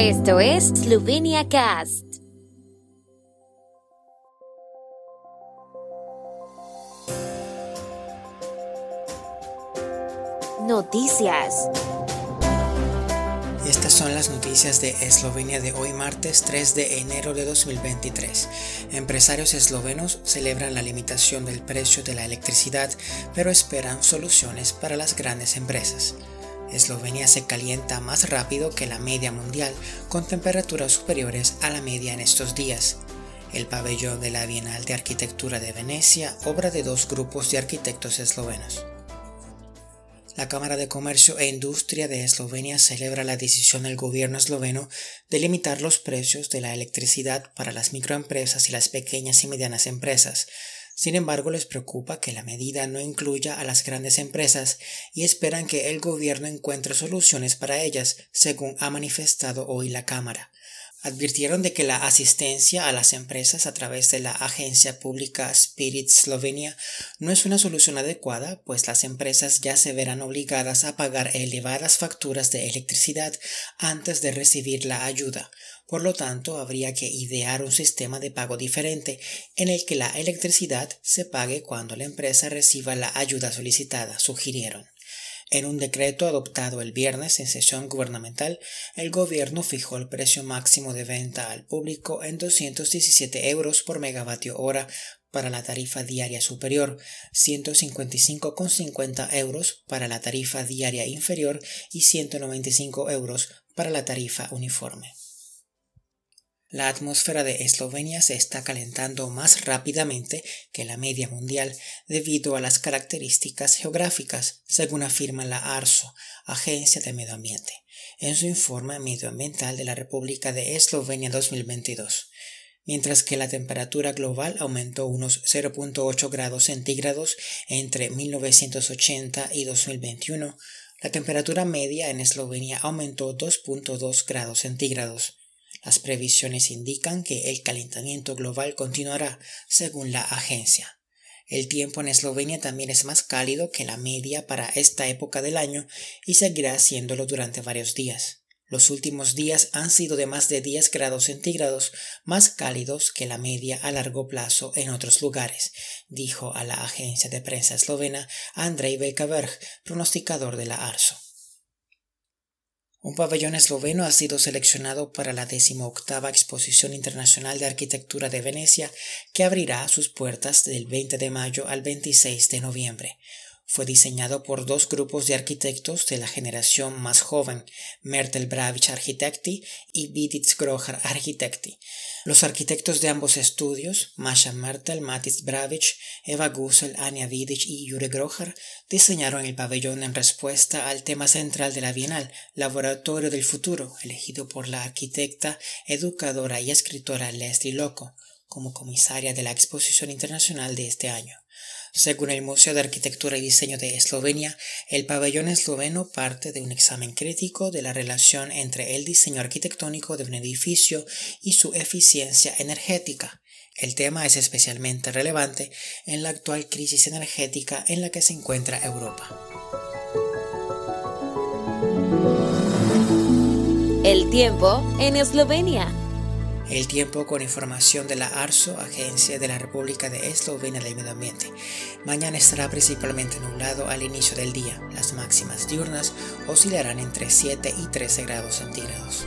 Esto es Slovenia Cast. Noticias. Estas son las noticias de Eslovenia de hoy martes 3 de enero de 2023. Empresarios eslovenos celebran la limitación del precio de la electricidad, pero esperan soluciones para las grandes empresas. Eslovenia se calienta más rápido que la media mundial, con temperaturas superiores a la media en estos días. El pabellón de la Bienal de Arquitectura de Venecia, obra de dos grupos de arquitectos eslovenos. La Cámara de Comercio e Industria de Eslovenia celebra la decisión del gobierno esloveno de limitar los precios de la electricidad para las microempresas y las pequeñas y medianas empresas, sin embargo, les preocupa que la medida no incluya a las grandes empresas y esperan que el gobierno encuentre soluciones para ellas, según ha manifestado hoy la Cámara. Advirtieron de que la asistencia a las empresas a través de la agencia pública Spirit Slovenia no es una solución adecuada, pues las empresas ya se verán obligadas a pagar elevadas facturas de electricidad antes de recibir la ayuda, por lo tanto, habría que idear un sistema de pago diferente en el que la electricidad se pague cuando la empresa reciba la ayuda solicitada, sugirieron. En un decreto adoptado el viernes en sesión gubernamental, el gobierno fijó el precio máximo de venta al público en 217 euros por megavatio hora para la tarifa diaria superior, 155,50 euros para la tarifa diaria inferior y 195 euros para la tarifa uniforme. La atmósfera de Eslovenia se está calentando más rápidamente que la media mundial debido a las características geográficas, según afirma la ARSO, Agencia de Medio Ambiente, en su informe medioambiental de la República de Eslovenia 2022 mientras que la temperatura global aumentó unos 0.8 grados centígrados entre 1980 y 2021, la temperatura media en Eslovenia aumentó 2.2 grados centígrados. Las previsiones indican que el calentamiento global continuará, según la agencia. El tiempo en Eslovenia también es más cálido que la media para esta época del año y seguirá haciéndolo durante varios días. Los últimos días han sido de más de 10 grados centígrados más cálidos que la media a largo plazo en otros lugares, dijo a la agencia de prensa eslovena Andrei Belkaberg, pronosticador de la ARSO. Un pabellón esloveno ha sido seleccionado para la decimoctava Exposición Internacional de Arquitectura de Venecia, que abrirá sus puertas del 20 de mayo al 26 de noviembre. Fue diseñado por dos grupos de arquitectos de la generación más joven, Mertel Bravich Architecti y Viditz Groher Architecti. Los arquitectos de ambos estudios, Masha Mertel, Matis Bravich, Eva Gusel, Anja Vidic y Jure Groher, diseñaron el pabellón en respuesta al tema central de la Bienal, Laboratorio del Futuro, elegido por la arquitecta, educadora y escritora Leslie Loco como comisaria de la exposición internacional de este año. Según el Museo de Arquitectura y Diseño de Eslovenia, el pabellón esloveno parte de un examen crítico de la relación entre el diseño arquitectónico de un edificio y su eficiencia energética. El tema es especialmente relevante en la actual crisis energética en la que se encuentra Europa. El tiempo en Eslovenia. El tiempo con información de la ARSO, Agencia de la República de Eslovenia del Medio Ambiente. Mañana estará principalmente nublado al inicio del día. Las máximas diurnas oscilarán entre 7 y 13 grados centígrados.